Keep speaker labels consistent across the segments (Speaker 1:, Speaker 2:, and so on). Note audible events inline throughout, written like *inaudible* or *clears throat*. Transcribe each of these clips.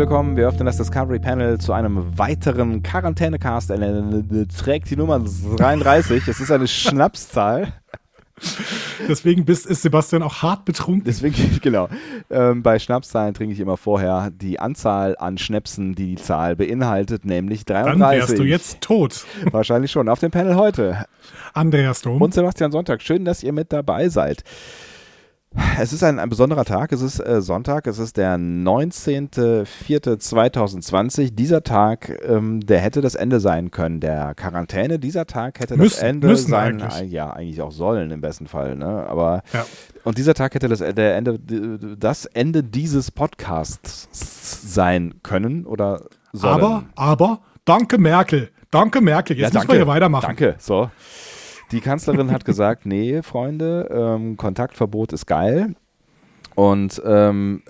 Speaker 1: Willkommen. Wir öffnen das Discovery Panel zu einem weiteren Quarantänecast. Er trägt die Nummer 33. Es ist eine Schnapszahl. *laughs*
Speaker 2: Deswegen bist, ist Sebastian auch hart betrunken.
Speaker 1: Deswegen, *laughs* genau. Ähm, bei Schnapszahlen trinke ich immer vorher die Anzahl an Schnäpsen, die die Zahl beinhaltet, nämlich 33.
Speaker 2: Dann wärst du jetzt tot. *laughs*
Speaker 1: Wahrscheinlich schon. Auf dem Panel heute.
Speaker 2: Andreas Dom.
Speaker 1: Und Sebastian Sonntag. Schön, dass ihr mit dabei seid. Es ist ein, ein besonderer Tag, es ist äh, Sonntag, es ist der 19.04.2020. Dieser Tag, ähm, der hätte das Ende sein können, der Quarantäne. Dieser Tag hätte
Speaker 2: Müssen-
Speaker 1: das Ende
Speaker 2: müssen
Speaker 1: sein,
Speaker 2: eigentlich.
Speaker 1: äh, ja, eigentlich auch sollen im besten Fall, ne? Aber
Speaker 2: Ja.
Speaker 1: und dieser Tag hätte das, der Ende, das Ende dieses Podcasts sein können oder sollen.
Speaker 2: Aber, aber, danke Merkel. Danke Merkel. Jetzt müssen wir hier weitermachen.
Speaker 1: Danke. So. Die Kanzlerin hat gesagt, nee, Freunde, ähm, Kontaktverbot ist geil. Und ähm,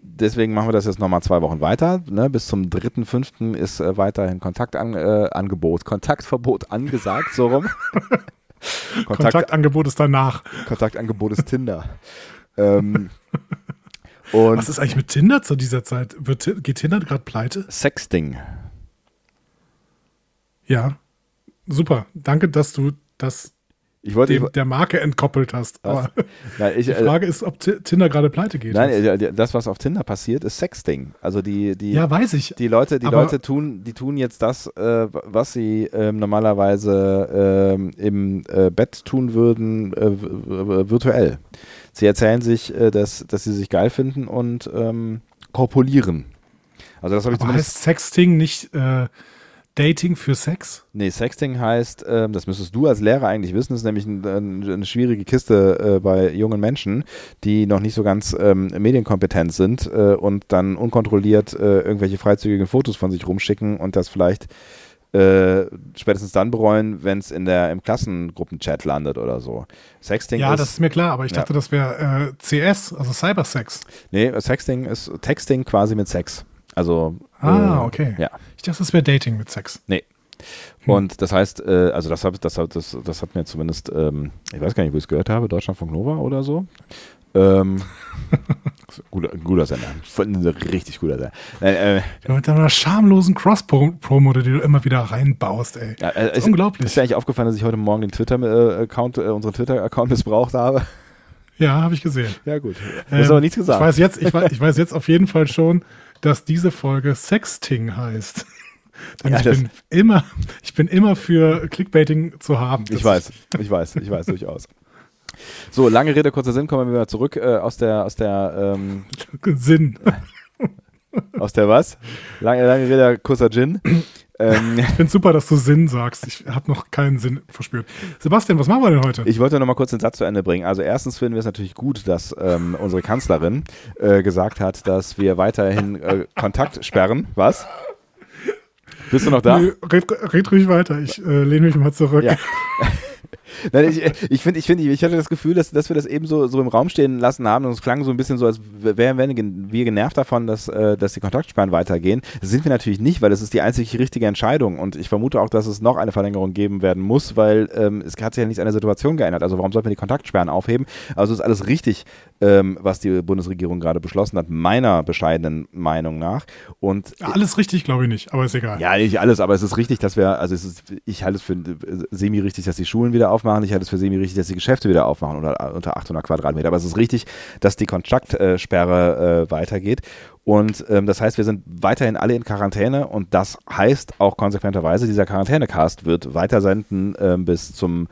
Speaker 1: deswegen machen wir das jetzt nochmal zwei Wochen weiter. Ne? Bis zum 3.5. ist äh, weiterhin Kontaktangebot, äh, Kontaktverbot angesagt, so rum. Kontakt, *laughs*
Speaker 2: Kontaktangebot ist danach.
Speaker 1: Kontaktangebot ist Tinder. ähm,
Speaker 2: Was ist eigentlich mit Tinder zu dieser Zeit? Wird, geht Tinder gerade pleite?
Speaker 1: Sexting.
Speaker 2: Ja. Super. Danke, dass du das
Speaker 1: Ich wollte.
Speaker 2: dem, der Marke entkoppelt hast.
Speaker 1: Was?
Speaker 2: Aber
Speaker 1: Nein, ich,
Speaker 2: die
Speaker 1: äh,
Speaker 2: Frage ist, ob Ti- Tinder gerade pleite geht.
Speaker 1: nein, äh, das, was auf Tinder passiert, ist Sexting. Also die, die,
Speaker 2: ja, weiß ich.
Speaker 1: Die Leute, die Leute tun, die tun jetzt das, äh, was sie ähm, normalerweise ähm, im äh, Bett tun würden, äh, virtuell. Sie erzählen sich, äh, dass, dass sie sich geil finden und ähm, korpulieren. Also das habe ich
Speaker 2: Aber heißt Sexting nicht äh, Dating für Sex?
Speaker 1: Nee, Sexting heißt, ähm, das müsstest du als Lehrer eigentlich wissen, ist nämlich ein, ein, eine schwierige Kiste äh, bei jungen Menschen, die noch nicht so ganz ähm, medienkompetent sind äh, und dann unkontrolliert äh, irgendwelche freizügigen Fotos von sich rumschicken und das vielleicht äh, spätestens dann bereuen, wenn es in der im Klassengruppenchat landet oder so. Sexting
Speaker 2: Ja,
Speaker 1: ist
Speaker 2: das ist mir klar, aber ich
Speaker 1: Ja.
Speaker 2: dachte, das wäre äh, CS, also Cybersex.
Speaker 1: nee, Sexting ist Texting quasi mit Sex. Also
Speaker 2: Ah,
Speaker 1: äh,
Speaker 2: okay.
Speaker 1: Ja.
Speaker 2: Ich dachte, das wäre Dating mit Sex. Hm.
Speaker 1: Und das heißt, äh, also das, hab, das, das, das hat mir zumindest, ähm, ich weiß gar nicht, wo ich es gehört habe, Deutschlandfunk Nova oder so. Ähm, *laughs* guter, guter Sender, richtig guter Sender. Äh, äh,
Speaker 2: mit deiner schamlosen Cross-Promo, die du immer wieder reinbaust, ey.
Speaker 1: ja, äh,
Speaker 2: ist
Speaker 1: ist,
Speaker 2: unglaublich.
Speaker 1: ist dir eigentlich aufgefallen, dass ich heute Morgen den Twitter-Account, äh, unseren Twitter-Account missbraucht habe?
Speaker 2: Ja, habe ich gesehen.
Speaker 1: Ja, gut. Du hast aber nichts
Speaker 2: Ich
Speaker 1: gesagt.
Speaker 2: weiß, jetzt, ich, weiß, ich weiß jetzt auf jeden Fall schon, dass diese Folge Sexting heißt. *laughs* Denn
Speaker 1: Ja,
Speaker 2: ich, bin immer, ich bin immer für Clickbaiting zu haben.
Speaker 1: Ich weiß, *laughs* ich weiß, ich weiß durchaus. So, lange Rede, kurzer Sinn, kommen wir wieder zurück äh, aus der, aus der, ähm, *laughs*
Speaker 2: Sinn.
Speaker 1: aus der was? Lange, lange Rede, kurzer Gin. Ähm, *laughs*
Speaker 2: Ich finde super, dass du Sinn sagst. Ich habe noch keinen Sinn verspürt. Sebastian, was machen wir denn heute?
Speaker 1: Ich wollte noch mal kurz den Satz zu Ende bringen. Also erstens finden wir es natürlich gut, dass ähm, unsere Kanzlerin äh, gesagt hat, dass wir weiterhin äh, Kontakt sperren. Was? Bist du noch da?
Speaker 2: Nö, red, red ruhig weiter. Ich äh, lehne mich mal zurück.
Speaker 1: Ja. *laughs* *laughs* Nein, ich ich finde, ich, find, ich hatte das Gefühl, dass, dass wir das eben so, so im Raum stehen lassen haben und es klang so ein bisschen so, als wären wir, wir genervt davon, dass, äh, dass die Kontaktsperren weitergehen. Das sind wir natürlich nicht, weil das ist die einzig richtige Entscheidung und ich vermute auch, dass es noch eine Verlängerung geben werden muss, weil ähm, es hat sich ja nichts an der Situation geändert. Also warum sollten wir die Kontaktsperren aufheben? Also ist alles richtig, ähm, was die Bundesregierung gerade beschlossen hat, meiner bescheidenen Meinung nach. Und
Speaker 2: Alles richtig, glaube ich nicht, aber ist egal.
Speaker 1: ja, nicht alles, aber es ist richtig, dass wir, also ist, ich halte es für äh, semi-richtig, dass die Schulen wieder aufmachen. Ich halte es für semi-richtig, dass die Geschäfte wieder aufmachen unter, unter 800 Quadratmeter. Aber es ist richtig, dass die Kontaktsperre äh, weitergeht. Und ähm, das heißt, wir sind weiterhin alle in Quarantäne und das heißt auch konsequenterweise, dieser Quarantänecast wird weitersenden ähm, bis zum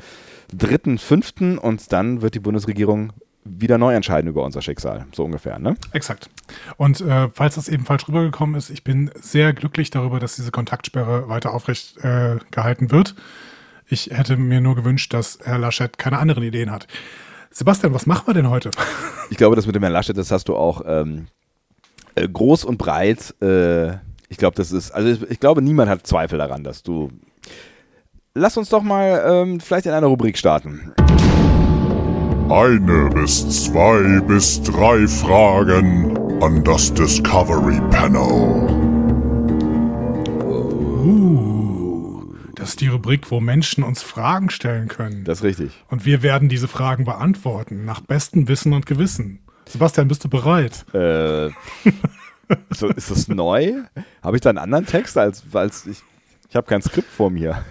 Speaker 1: 3.5. und dann wird die Bundesregierung wieder neu entscheiden über unser Schicksal. So ungefähr, ne?
Speaker 2: Exakt. Und äh, falls das eben falsch rübergekommen ist, ich bin sehr glücklich darüber, dass diese Kontaktsperre weiter aufrecht äh, gehalten wird. Ich hätte mir nur gewünscht, dass Herr Laschet keine anderen Ideen hat. Sebastian, was machen wir denn heute? *laughs*
Speaker 1: Ich glaube, das mit dem Herrn Laschet, das hast du auch ähm, Äh, groß und breit. Äh, ich glaube, das ist, also ich, ich, glaube, niemand hat Zweifel daran, dass du. Lass uns doch mal ähm, vielleicht in einer Rubrik starten.
Speaker 3: Eine bis zwei bis drei Fragen an das Discovery Panel.
Speaker 2: Uh, das ist die Rubrik, wo Menschen uns Fragen stellen können.
Speaker 1: Das ist richtig.
Speaker 2: Und wir werden diese Fragen beantworten, nach bestem Wissen und Gewissen. Sebastian, bist du bereit?
Speaker 1: Äh, so, ist das neu? Habe ich da einen anderen Text als, als ich? Ich habe kein Skript vor mir.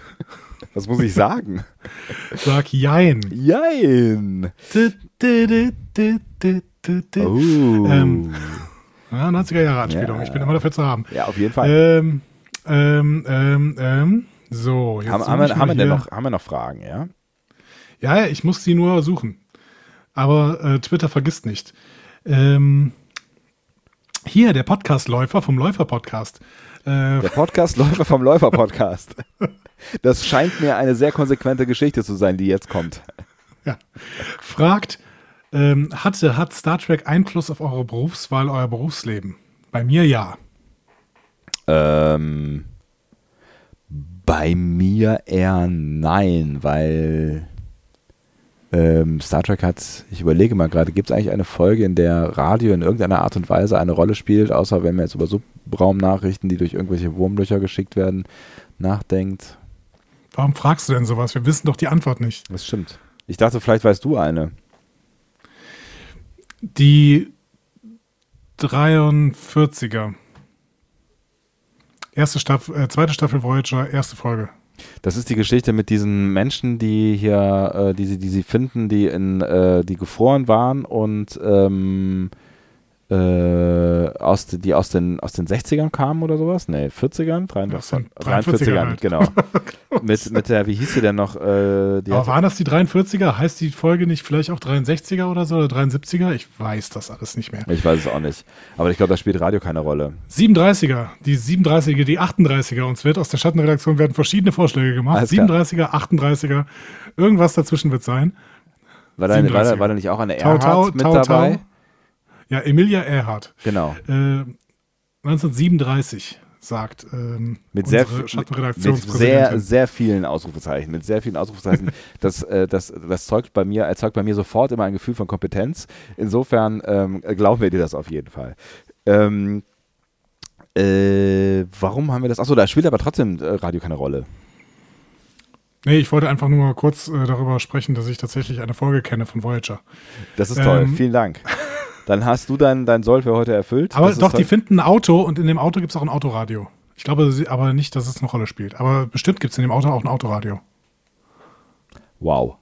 Speaker 1: Was muss ich sagen?
Speaker 2: Sag Jein.
Speaker 1: Jein.
Speaker 2: Oh. Ähm, ja, 90er Jahre Anspielung. Ja. Ich bin immer dafür zu haben.
Speaker 1: Ja, auf jeden Fall.
Speaker 2: Ähm, ähm, ähm, ähm so,
Speaker 1: jetzt haben, haben, wir, haben, wir noch, haben wir noch Fragen, ja?
Speaker 2: Ja, ich muss sie nur suchen. Aber äh, Twitter vergisst nicht. Ähm, hier, der Podcastläufer vom Läufer-Podcast.
Speaker 1: Äh, der Podcastläufer vom Läufer-Podcast. *laughs* Das scheint mir eine sehr konsequente Geschichte zu sein, die jetzt kommt.
Speaker 2: Ja. Fragt, ähm, hatte, hat Star Trek Einfluss auf eure Berufswahl, euer Berufsleben? Bei mir ja.
Speaker 1: Ähm, bei mir eher nein, weil ähm, Star Trek hat, ich überlege mal gerade, gibt es eigentlich eine Folge, in der Radio in irgendeiner Art und Weise eine Rolle spielt, außer wenn man jetzt über Subraumnachrichten, die durch irgendwelche Wurmlöcher geschickt werden, nachdenkt?
Speaker 2: Warum fragst du denn sowas? Wir wissen doch die Antwort nicht.
Speaker 1: Das stimmt. Ich dachte, vielleicht weißt du eine.
Speaker 2: Die 43er. Erste Staffel, äh, zweite Staffel Voyager, erste Folge.
Speaker 1: Das ist die Geschichte mit diesen Menschen, die hier, äh, die, sie, die sie finden, die in, äh, die gefroren waren und ähm, äh, aus, die aus den, aus den 60ern kamen oder sowas? Nee, 40ern? 43, 43ern, halt. genau. *laughs* mit, mit der, wie hieß sie denn noch? Äh,
Speaker 2: Aber waren das die 43er? Heißt die Folge nicht vielleicht auch 63er oder so oder 73er? Ich weiß das alles nicht mehr.
Speaker 1: Ich weiß es auch nicht. Aber ich glaube, da spielt Radio keine Rolle.
Speaker 2: 37er, die 37er, die 38er. Uns wird aus der Schattenredaktion werden verschiedene Vorschläge gemacht. 37er, 38er, irgendwas dazwischen wird sein.
Speaker 1: War da, war da, war da nicht auch eine Erhard mit Tau, dabei? Tau.
Speaker 2: Ja, Emilia Earhart.
Speaker 1: Genau.
Speaker 2: Äh, 1937 sagt ähm,
Speaker 1: mit sehr, mit sehr, sehr vielen Ausrufezeichen, mit sehr vielen Ausrufezeichen. *laughs* das, äh, das, das zeugt bei mir, erzeugt bei mir sofort immer ein Gefühl von Kompetenz. Insofern ähm, glauben wir dir das auf jeden Fall. Ähm, äh, warum haben wir das? Achso, da spielt aber trotzdem äh, Radio keine Rolle.
Speaker 2: Nee, ich wollte einfach nur kurz äh, darüber sprechen, dass ich tatsächlich eine Folge kenne von Voyager.
Speaker 1: Das ist toll, ähm, vielen Dank. Dann hast du dein, dein Soll für heute erfüllt.
Speaker 2: Aber das doch, die finden ein Auto und in dem Auto gibt es auch ein Autoradio. Ich glaube aber nicht, dass es eine Rolle spielt. Aber bestimmt gibt es in dem Auto auch ein Autoradio.
Speaker 1: Wow.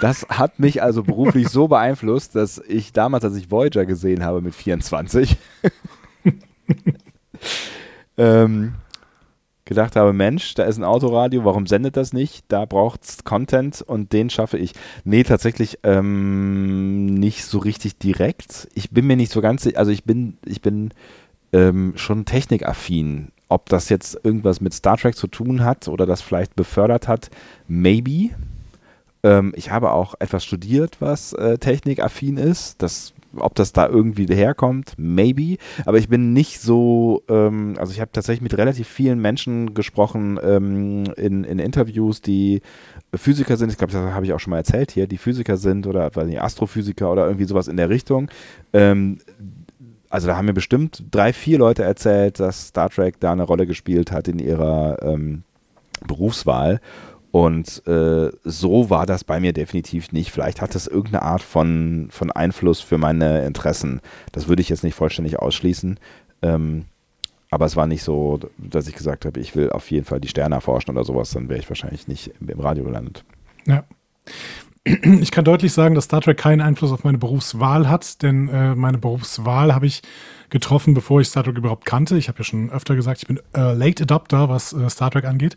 Speaker 1: Das hat mich also beruflich so beeinflusst, dass ich damals, als ich Voyager gesehen habe mit 24, *laughs* ähm, gedacht habe, Mensch, da ist ein Autoradio, warum sendet das nicht? Da braucht es Content und den schaffe ich. Nee, tatsächlich ähm, nicht so richtig direkt. Ich bin mir nicht so ganz, also ich bin, ich bin ähm, schon technikaffin. Ob das jetzt irgendwas mit Star Trek zu tun hat oder das vielleicht befördert hat, maybe. Ähm, ich habe auch etwas studiert, was äh, technikaffin ist. Das ob das da irgendwie herkommt, maybe. Aber ich bin nicht so, ähm, also ich habe tatsächlich mit relativ vielen Menschen gesprochen ähm, in, in Interviews, die Physiker sind. Ich glaube, das habe ich auch schon mal erzählt hier, die Physiker sind oder weiß nicht, Astrophysiker oder irgendwie sowas in der Richtung. Ähm, also da haben mir bestimmt drei, vier Leute erzählt, dass Star Trek da eine Rolle gespielt hat in ihrer ähm, Berufswahl. Und äh, so war das bei mir definitiv nicht. Vielleicht hat es irgendeine Art von, von Einfluss für meine Interessen. Das würde ich jetzt nicht vollständig ausschließen. Ähm, aber es war nicht so, dass ich gesagt habe, ich will auf jeden Fall die Sterne erforschen oder sowas. Dann wäre ich wahrscheinlich nicht im, Radio gelandet.
Speaker 2: Ja. *clears throat* Ich kann deutlich sagen, dass Star Trek keinen Einfluss auf meine Berufswahl hat, denn äh, meine Berufswahl habe ich getroffen, bevor ich Star Trek überhaupt kannte. Ich habe ja schon öfter gesagt, ich bin äh, Late Adopter, was äh, Star Trek angeht.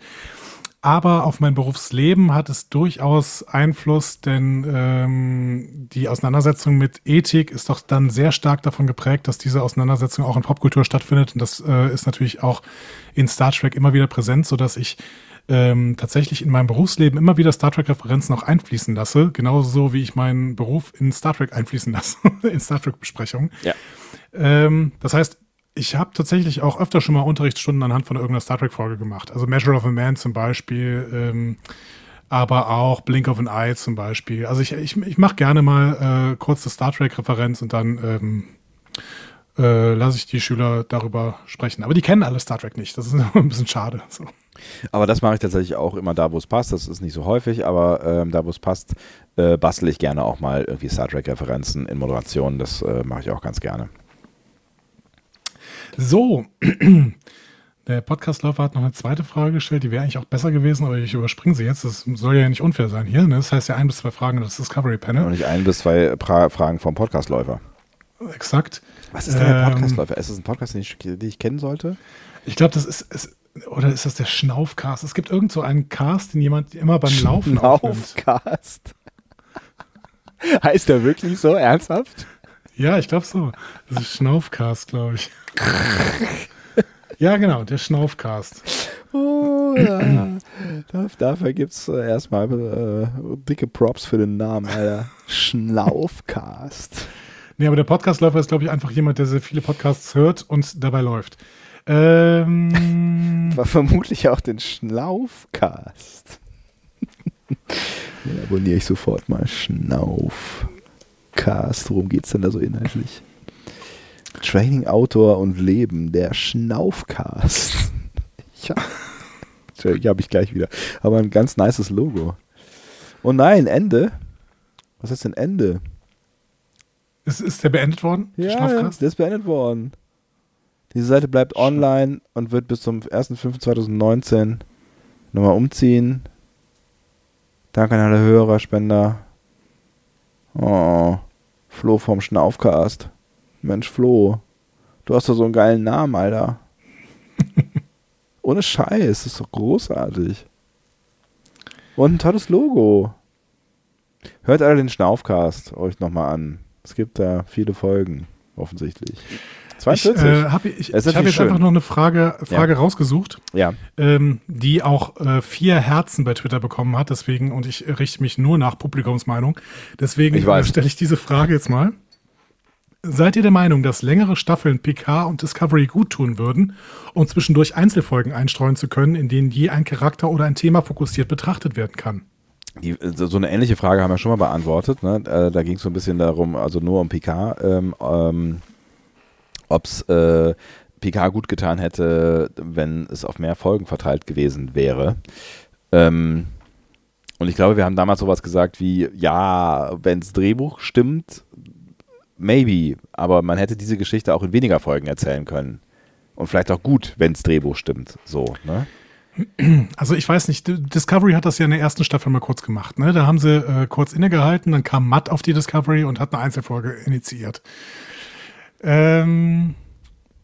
Speaker 2: Aber auf mein Berufsleben hat es durchaus Einfluss, denn ähm, die Auseinandersetzung mit Ethik ist doch dann sehr stark davon geprägt, dass diese Auseinandersetzung auch in Popkultur stattfindet. Und das äh, ist natürlich auch in Star Trek immer wieder präsent, sodass ich ähm, tatsächlich in meinem Berufsleben immer wieder Star Trek-Referenzen auch einfließen lasse. Genauso wie ich meinen Beruf in Star Trek einfließen lasse, *laughs* in Star Trek-Besprechungen.
Speaker 1: Ja.
Speaker 2: Ähm, das heißt, ich habe tatsächlich auch öfter schon mal Unterrichtsstunden anhand von irgendeiner Star Trek-Folge gemacht. Also Measure of a Man zum Beispiel, ähm, aber auch Blink of an Eye zum Beispiel. Also ich, ich, ich mache gerne mal äh, kurze Star Trek-Referenz und dann ähm, äh, lasse ich die Schüler darüber sprechen. Aber die kennen alle Star Trek nicht. Das ist *laughs* ein bisschen schade. So.
Speaker 1: Aber das mache ich tatsächlich auch immer da, wo es passt. Das ist nicht so häufig, aber ähm, da, wo es passt, äh, bastel ich gerne auch mal irgendwie Star Trek-Referenzen in Moderation. Das äh, mache ich auch ganz gerne.
Speaker 2: So, *clears throat* der Podcastläufer hat noch eine zweite Frage gestellt, die wäre eigentlich auch besser gewesen, aber ich überspringe sie jetzt. Das soll ja nicht unfair sein hier. Ne? Das heißt ja ein bis zwei Fragen das Discovery Panel.
Speaker 1: Und nicht ein bis zwei pra Fragen vom Podcastläufer.
Speaker 2: Exakt.
Speaker 1: Was ist denn der ähm, Podcastläufer? Ist das ein Podcast, den ich, den ich kennen sollte?
Speaker 2: Ich glaube, das ist, ist, oder ist das der Schnaufcast? Es gibt irgend so einen Cast, den jemand immer beim Laufen
Speaker 1: Schnaufcast. *laughs* heißt der wirklich so? Ernsthaft?
Speaker 2: Ja, ich glaube so. Das ist Schnaufcast, glaube ich. ja, genau, der Schnaufcast.
Speaker 1: Oh, ja. Dafür gibt es äh, erstmal äh, dicke Props für den Namen, Alter. Schnaufcast.
Speaker 2: Nee, aber der Podcastläufer ist, glaube ich, einfach jemand, der sehr viele Podcasts hört und dabei läuft. Ähm, *laughs*
Speaker 1: War vermutlich auch den Schnaufcast. Den abonniere ich sofort mal. Schnauf. Cast. Worum geht es denn da so inhaltlich? Training, Autor und Leben, der Schnaufcast. *laughs* ja. Hier habe ich gleich wieder. Aber ein ganz nices Logo. Oh nein, Ende. Was ist denn Ende?
Speaker 2: Ist, ist der beendet worden?
Speaker 1: Ja, der ist beendet worden. Diese Seite bleibt online und wird bis zum 1.5.2019 nochmal umziehen. Danke an alle Hörer, Spender. Oh. Flo vom Schnaufcast. Mensch, Flo. Du hast doch so einen geilen Namen, Alter. *laughs* Ohne Scheiß, das ist doch großartig. Und ein tolles Logo. Hört alle den Schnaufcast euch nochmal an. Es gibt da viele Folgen, offensichtlich.
Speaker 2: 42. Ich äh, habe ich, ich hab jetzt einfach noch eine Frage, Frage ja. rausgesucht,
Speaker 1: ja.
Speaker 2: Ähm, die auch äh, vier Herzen bei Twitter bekommen hat. Deswegen, und ich richte mich nur nach Publikumsmeinung. Deswegen äh, stelle ich diese Frage jetzt mal. Seid ihr der Meinung, dass längere Staffeln PK und Discovery gut tun würden, um zwischendurch Einzelfolgen einstreuen zu können, in denen je ein Charakter oder ein Thema fokussiert betrachtet werden kann?
Speaker 1: Die, so eine ähnliche Frage haben wir schon mal beantwortet. Ne? Äh, da ging es so ein bisschen darum, also nur um PK. Ähm, ähm, ob es äh, PK gut getan hätte, wenn es auf mehr Folgen verteilt gewesen wäre. Ähm, und ich glaube, wir haben damals sowas gesagt wie, ja, wenn das Drehbuch stimmt, maybe, aber man hätte diese Geschichte auch in weniger Folgen erzählen können. Und vielleicht auch gut, wenn das Drehbuch stimmt. So, ne?
Speaker 2: Also ich weiß nicht, Discovery hat das ja in der ersten Staffel mal kurz gemacht. Ne? Da haben sie äh, kurz innegehalten, dann kam Matt auf die Discovery und hat eine Einzelfolge initiiert. Ähm,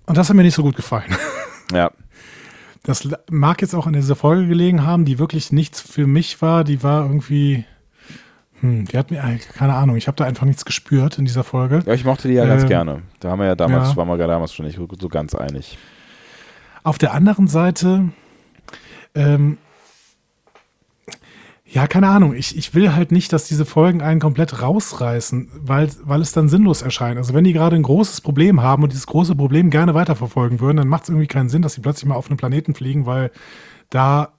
Speaker 2: und das hat mir nicht so gut gefallen. *laughs*
Speaker 1: Ja.
Speaker 2: Das mag jetzt auch in dieser Folge gelegen haben, die wirklich nichts für mich war. Die war irgendwie, hm, die hat mir, keine Ahnung, ich habe da einfach nichts gespürt in dieser Folge.
Speaker 1: Ja, ich mochte die ja ähm, ganz gerne. Da haben wir ja damals, ja. waren wir damals schon nicht so ganz einig.
Speaker 2: Auf der anderen Seite, ähm, ja, keine Ahnung. Ich, ich will halt nicht, dass diese Folgen einen komplett rausreißen, weil, weil es dann sinnlos erscheint. Also wenn die gerade ein großes Problem haben und dieses große Problem gerne weiterverfolgen würden, dann macht es irgendwie keinen Sinn, dass sie plötzlich mal auf einen Planeten fliegen, weil da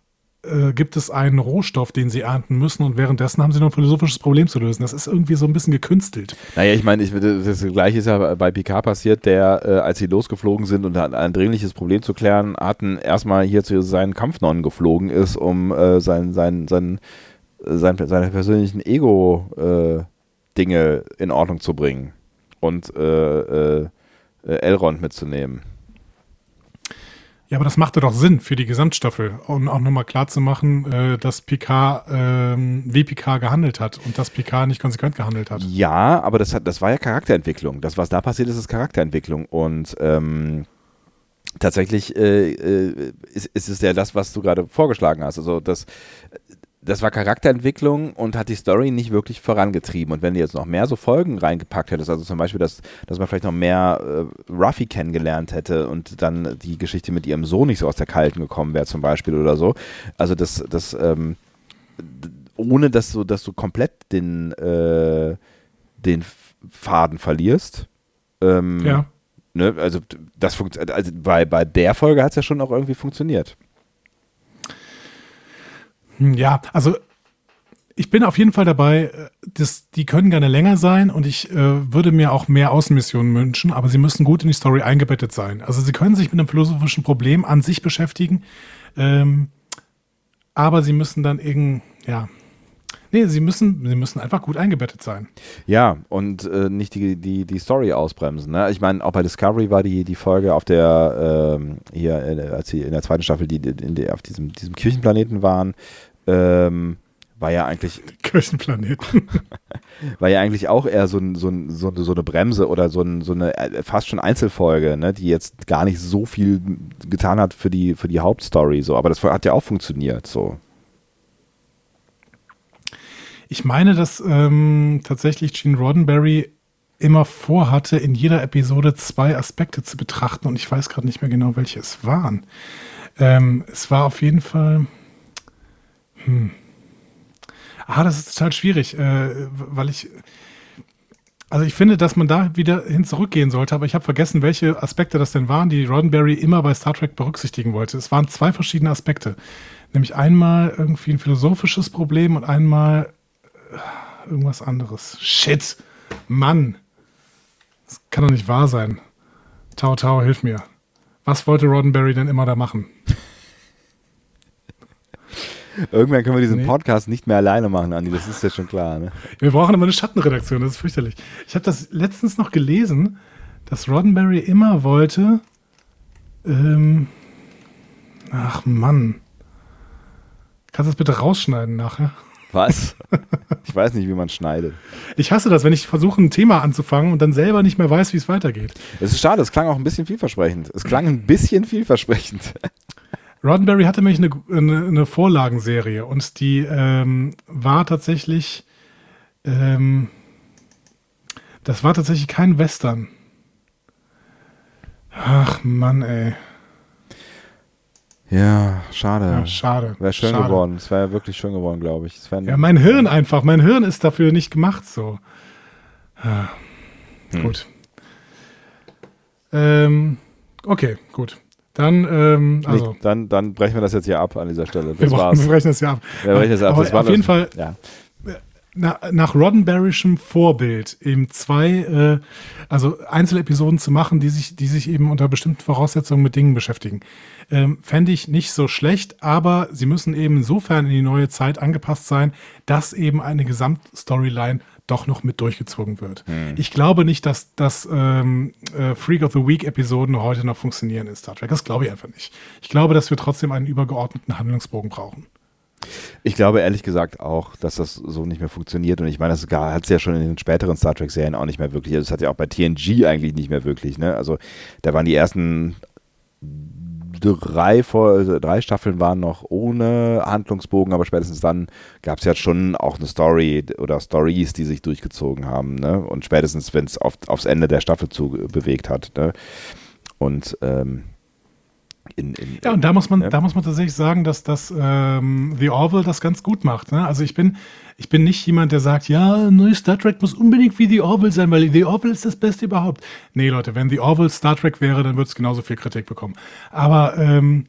Speaker 2: äh, gibt es einen Rohstoff, den sie ernten müssen und währenddessen haben sie noch ein philosophisches Problem zu lösen. Das ist irgendwie so ein bisschen gekünstelt.
Speaker 1: Naja, ich meine, ich, das Gleiche ist ja bei Picard passiert, der, äh, als sie losgeflogen sind und ein dringliches Problem zu klären hatten, erstmal hier zu seinen Kampfnonnen geflogen ist, um äh, sein, sein, sein sein, seine persönlichen Ego-Dinge äh, in Ordnung zu bringen und äh, äh, Elrond mitzunehmen.
Speaker 2: Ja, aber das machte doch Sinn für die Gesamtstaffel, um auch nochmal klarzumachen, äh, dass Picard, ähm, wie Picard gehandelt hat und dass Picard nicht konsequent gehandelt hat.
Speaker 1: Ja, aber das, hat, das war ja Charakterentwicklung. Das, was da passiert ist, ist Charakterentwicklung. Und ähm, tatsächlich äh, äh, ist, ist, es ja das, was du gerade vorgeschlagen hast. Also das, das war Charakterentwicklung und hat die Story nicht wirklich vorangetrieben. Und wenn du jetzt noch mehr so Folgen reingepackt hättest, also zum Beispiel, dass, dass man vielleicht noch mehr äh, Ruffy kennengelernt hätte und dann die Geschichte mit ihrem Sohn nicht so aus der Kalten gekommen wäre, zum Beispiel oder so. Also das, das, ähm, ohne dass du, dass du komplett den, äh, den Faden verlierst. Ähm,
Speaker 2: ja.
Speaker 1: ne, also das funkt, also bei, bei der Folge hat es ja schon auch irgendwie funktioniert.
Speaker 2: Hm, Ja, also ich bin auf jeden Fall dabei, äh, das, die können gerne länger sein und ich äh, würde mir auch mehr Außenmissionen wünschen, aber sie müssen gut in die Story eingebettet sein. Also sie können sich mit einem philosophischen Problem an sich beschäftigen, ähm, aber sie müssen dann irgend, ja, nee, sie müssen, sie müssen einfach gut eingebettet sein.
Speaker 1: Ja, und äh, nicht die, die, die Story ausbremsen. Ne? Ich meine, auch bei Discovery war die, die Folge auf der, ähm, hier, äh, als sie in der zweiten Staffel, die, in der, auf diesem, diesem Kirchenplaneten waren, ähm, war ja eigentlich, *laughs*
Speaker 2: Kirchenplaneten. *laughs*
Speaker 1: war ja eigentlich auch eher so, ein, so, ein, so, eine- so eine Bremse oder so, ein, so eine äh, fast schon Einzelfolge, ne? die jetzt gar nicht so viel getan hat für die, für die Hauptstory. So. Aber das hat ja auch funktioniert. So.
Speaker 2: Ich meine, dass ähm, tatsächlich Gene Roddenberry immer vorhatte, in jeder Episode zwei Aspekte zu betrachten und ich weiß gerade nicht mehr genau, welche es waren. Ähm, es war auf jeden Fall. Hm. Ah, das ist total schwierig, äh, weil ich. Also ich finde, dass man da wieder hin zurückgehen sollte, aber ich habe vergessen, welche Aspekte das denn waren, die Roddenberry immer bei Star Trek berücksichtigen wollte. Es waren zwei verschiedene Aspekte. Nämlich einmal irgendwie ein philosophisches Problem und einmal irgendwas anderes. Shit. Mann. Das kann doch nicht wahr sein. Tau Tau, hilf mir. Was wollte Roddenberry denn immer da machen?
Speaker 1: Irgendwann können wir diesen
Speaker 2: Nee.
Speaker 1: Podcast nicht mehr alleine machen, Andi. Das ist ja schon klar. Ne?
Speaker 2: Wir brauchen immer eine Schattenredaktion, das ist fürchterlich. Ich habe das letztens noch gelesen, dass Roddenberry immer wollte. Ähm, ach Mann. Kannst du das bitte rausschneiden nachher?
Speaker 1: Was? ich weiß nicht, wie man schneidet.
Speaker 2: Ich hasse das, wenn ich versuche, ein Thema anzufangen und dann selber nicht mehr weiß, wie es weitergeht.
Speaker 1: Es ist schade, es klang auch ein bisschen vielversprechend. Es klang ein bisschen vielversprechend.
Speaker 2: Roddenberry hatte nämlich eine, eine, eine Vorlagenserie und die ähm, war tatsächlich, ähm, das war tatsächlich kein Western. Ach Mann, ey.
Speaker 1: Ja, schade.
Speaker 2: Ja, schade.
Speaker 1: Wäre schön
Speaker 2: schade.
Speaker 1: geworden. Es wäre wirklich schön geworden, glaube ich.
Speaker 2: Ja, mein Hirn einfach. Mein Hirn ist dafür nicht gemacht so. Ah,
Speaker 1: Hm.
Speaker 2: Gut. Ähm, okay, gut. Dann, ähm, also,
Speaker 1: Nicht, dann, dann brechen wir das jetzt hier ab an dieser Stelle.
Speaker 2: wir,
Speaker 1: Das
Speaker 2: brauchen-
Speaker 1: war's.
Speaker 2: wir brechen das ja ab.
Speaker 1: Wir brechen das ab. Das
Speaker 2: auf jeden
Speaker 1: das-
Speaker 2: Fall,
Speaker 1: Ja.
Speaker 2: Na, nach Roddenberryschem Vorbild eben zwei, äh, also Einzelepisoden zu machen, die sich, die sich eben unter bestimmten Voraussetzungen mit Dingen beschäftigen, ähm, fände ich nicht so schlecht, aber sie müssen eben insofern in die neue Zeit angepasst sein, dass eben eine Gesamtstoryline doch noch mit durchgezogen wird. Ich glaube nicht, dass, dass ähm, äh, Freak of the Week Episoden heute noch funktionieren in Star Trek. Das glaube ich einfach nicht. Ich glaube, dass wir trotzdem einen übergeordneten Handlungsbogen brauchen.
Speaker 1: Ich glaube ehrlich gesagt auch, dass das so nicht mehr funktioniert. Und ich meine, das hat es ja schon in den späteren Star Trek-Serien auch nicht mehr wirklich. Also, das hat ja auch bei TNG eigentlich nicht mehr wirklich. Ne? Also da waren die ersten drei, drei Staffeln waren noch ohne Handlungsbogen, aber spätestens dann gab es ja schon auch eine Story oder Stories, die sich durchgezogen haben. Ne? Und spätestens, wenn es auf, aufs Ende der Staffel zu bewegt hat. Ne? Und ähm, in, in,
Speaker 2: Ja, und da muss man,
Speaker 1: Ja.
Speaker 2: da muss man tatsächlich sagen, dass das ähm, The Orville das ganz gut macht. Ne? Also ich bin, ich bin nicht jemand, der sagt, ja, neue Star Trek muss unbedingt wie The Orville sein, weil The Orville ist das Beste überhaupt. Nee, Leute, wenn The Orville Star Trek wäre, dann würde es genauso viel Kritik bekommen. Aber ähm,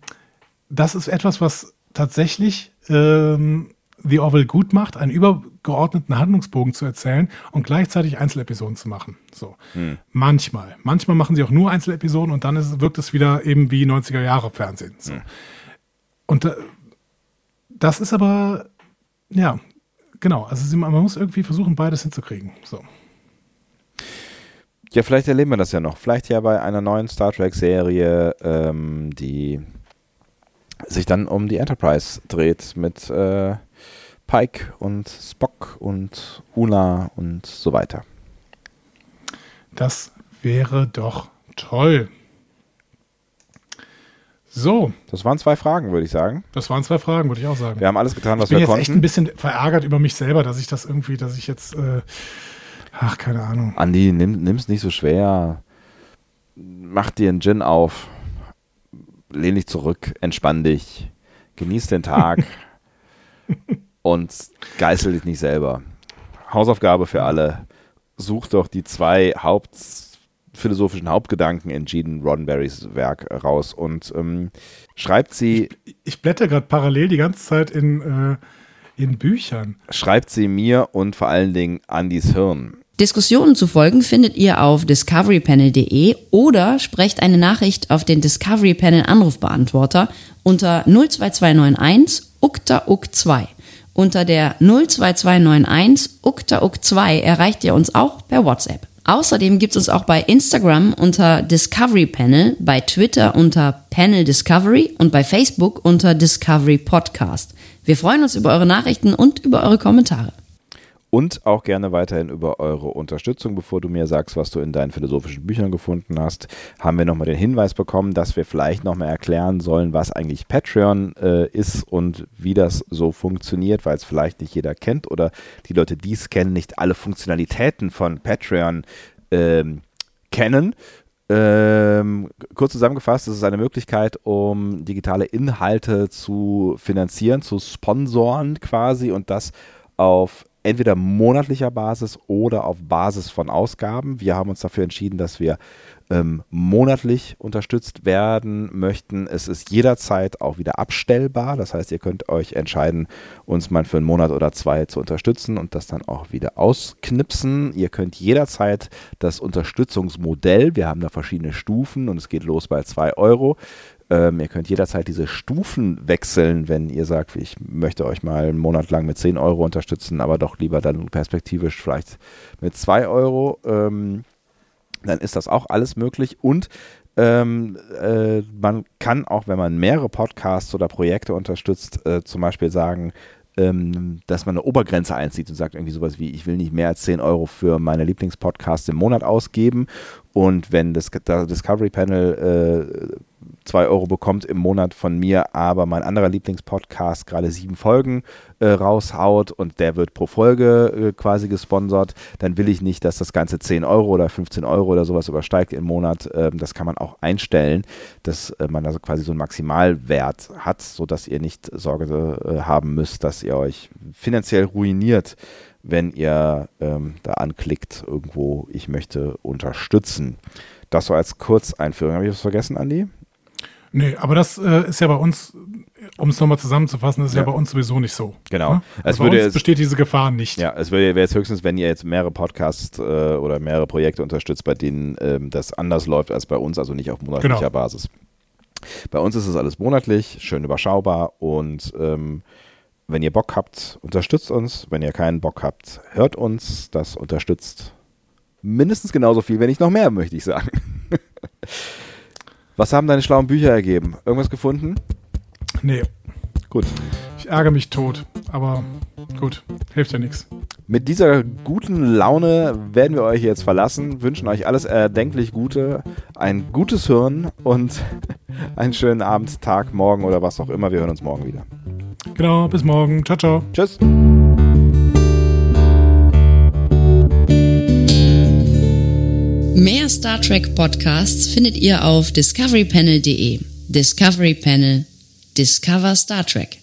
Speaker 2: das ist etwas, was tatsächlich ähm, The Orville gut macht, einen übergeordneten Handlungsbogen zu erzählen und gleichzeitig Einzelepisoden zu machen. So. Manchmal. Manchmal machen sie auch nur Einzelepisoden und dann ist, wirkt es wieder eben wie 90er Jahre Fernsehen. So. Und äh, das ist aber, ja, genau. Also man muss irgendwie versuchen, beides hinzukriegen. So.
Speaker 1: Ja, vielleicht erleben wir das ja noch. Vielleicht ja bei einer neuen Star Trek-Serie, ähm, die sich dann um die Enterprise dreht mit äh, Pike und Spock und Una und so weiter.
Speaker 2: Das wäre doch toll. So,
Speaker 1: Das waren zwei Fragen, würde ich sagen.
Speaker 2: das waren zwei Fragen, würde ich auch sagen.
Speaker 1: Wir haben alles getan, was
Speaker 2: ich bin
Speaker 1: wir
Speaker 2: jetzt
Speaker 1: konnten.
Speaker 2: echt ein bisschen verärgert über mich selber, dass ich das irgendwie, dass ich jetzt, äh, ach, keine Ahnung.
Speaker 1: Andi, nimm, nimm's nicht so schwer. Mach dir einen Gin auf. Lehn dich zurück, entspann dich. Genieß den Tag. *laughs* und geißel dich nicht selber. Hausaufgabe für alle. Such doch die zwei philosophischen Hauptgedanken in Gene Roddenberrys Werk raus und ähm, schreibt sie.
Speaker 2: Ich, ich blätter gerade parallel die ganze Zeit in, äh, in Büchern.
Speaker 1: Schreibt sie mir und vor allen Dingen Andys Hirn.
Speaker 4: Diskussionen zu folgen findet ihr auf discoverypanel.de oder sprecht eine Nachricht auf den Discovery Panel Anrufbeantworter unter 02291 ukta uk 2 Unter der 02291 ukta uk 2 erreicht ihr uns auch per WhatsApp. Außerdem gibt es uns auch bei Instagram unter Discovery Panel, bei Twitter unter Panel Discovery und bei Facebook unter Discovery Podcast. Wir freuen uns über eure Nachrichten und über eure Kommentare
Speaker 1: und auch gerne weiterhin über eure Unterstützung. Bevor du mir sagst, was du in deinen philosophischen Büchern gefunden hast, haben wir nochmal den Hinweis bekommen, dass wir vielleicht nochmal erklären sollen, was eigentlich Patreon äh, ist und wie das so funktioniert, weil es vielleicht nicht jeder kennt oder die Leute, die es kennen, nicht alle Funktionalitäten von Patreon ähm, kennen. Ähm, kurz zusammengefasst, es ist eine Möglichkeit, um digitale Inhalte zu finanzieren, zu sponsoren quasi und das auf entweder monatlicher Basis oder auf Basis von Ausgaben. Wir haben uns dafür entschieden, dass wir ähm, monatlich unterstützt werden möchten. Es ist jederzeit auch wieder abstellbar. Das heißt, ihr könnt euch entscheiden, uns mal für einen Monat oder zwei zu unterstützen und das dann auch wieder ausknipsen. Ihr könnt jederzeit das Unterstützungsmodell, wir haben da verschiedene Stufen und es geht los bei 2 Euro, ähm, ihr könnt jederzeit diese Stufen wechseln, wenn ihr sagt, ich möchte euch mal einen Monat lang mit 10 Euro unterstützen, aber doch lieber dann perspektivisch vielleicht mit 2 Euro. Ähm, dann ist das auch alles möglich. Und ähm, äh, man kann auch, wenn man mehrere Podcasts oder Projekte unterstützt, äh, zum Beispiel sagen, ähm, dass man eine Obergrenze einzieht und sagt irgendwie sowas wie, ich will nicht mehr als 10 Euro für meine Lieblingspodcasts im Monat ausgeben. Und wenn das, Discovery Panel äh, 2 Euro bekommt im Monat von mir, aber mein anderer Lieblingspodcast gerade sieben Folgen äh, raushaut und der wird pro Folge äh, quasi gesponsert, dann will ich nicht, dass das Ganze 10 Euro oder 15 Euro oder sowas übersteigt im Monat. Ähm, das kann man auch einstellen, dass äh, man also quasi so einen Maximalwert hat, sodass ihr nicht Sorge äh, haben müsst, dass ihr euch finanziell ruiniert wenn ihr ähm, da anklickt, irgendwo, ich möchte unterstützen. Das so als Kurzeinführung. Habe ich was vergessen, Andi?
Speaker 2: Nee, aber das äh, ist ja bei uns, um es nochmal zusammenzufassen, ist ja. ja. bei uns sowieso nicht so.
Speaker 1: Genau.
Speaker 2: Ne? Also bei uns jetzt, besteht diese Gefahr nicht.
Speaker 1: Ja, es wäre jetzt höchstens, wenn ihr jetzt mehrere Podcasts äh, oder mehrere Projekte unterstützt, bei denen ähm, das anders läuft als bei uns, also nicht auf monatlicher genau. Basis. Bei uns ist es alles monatlich, schön überschaubar und ähm, wenn ihr Bock habt, unterstützt uns. Wenn ihr keinen Bock habt, hört uns. Das unterstützt mindestens genauso viel, wenn nicht noch mehr, möchte ich sagen. *laughs* Was haben deine schlauen Bücher ergeben? Irgendwas gefunden?
Speaker 2: Nee.
Speaker 1: Gut.
Speaker 2: Ich ärgere mich tot, aber gut, hilft ja nichts.
Speaker 1: Mit dieser guten Laune werden wir euch jetzt verlassen, wünschen euch alles erdenklich Gute, ein gutes Hirn und *laughs* einen schönen Abend, Tag, Morgen oder was auch immer. Wir hören uns morgen wieder.
Speaker 2: Genau, bis morgen. Ciao, ciao.
Speaker 1: Tschüss.
Speaker 4: Mehr Star Trek Podcasts findet ihr auf discoverypanel.de. Discovery Panel. Discover Star Trek.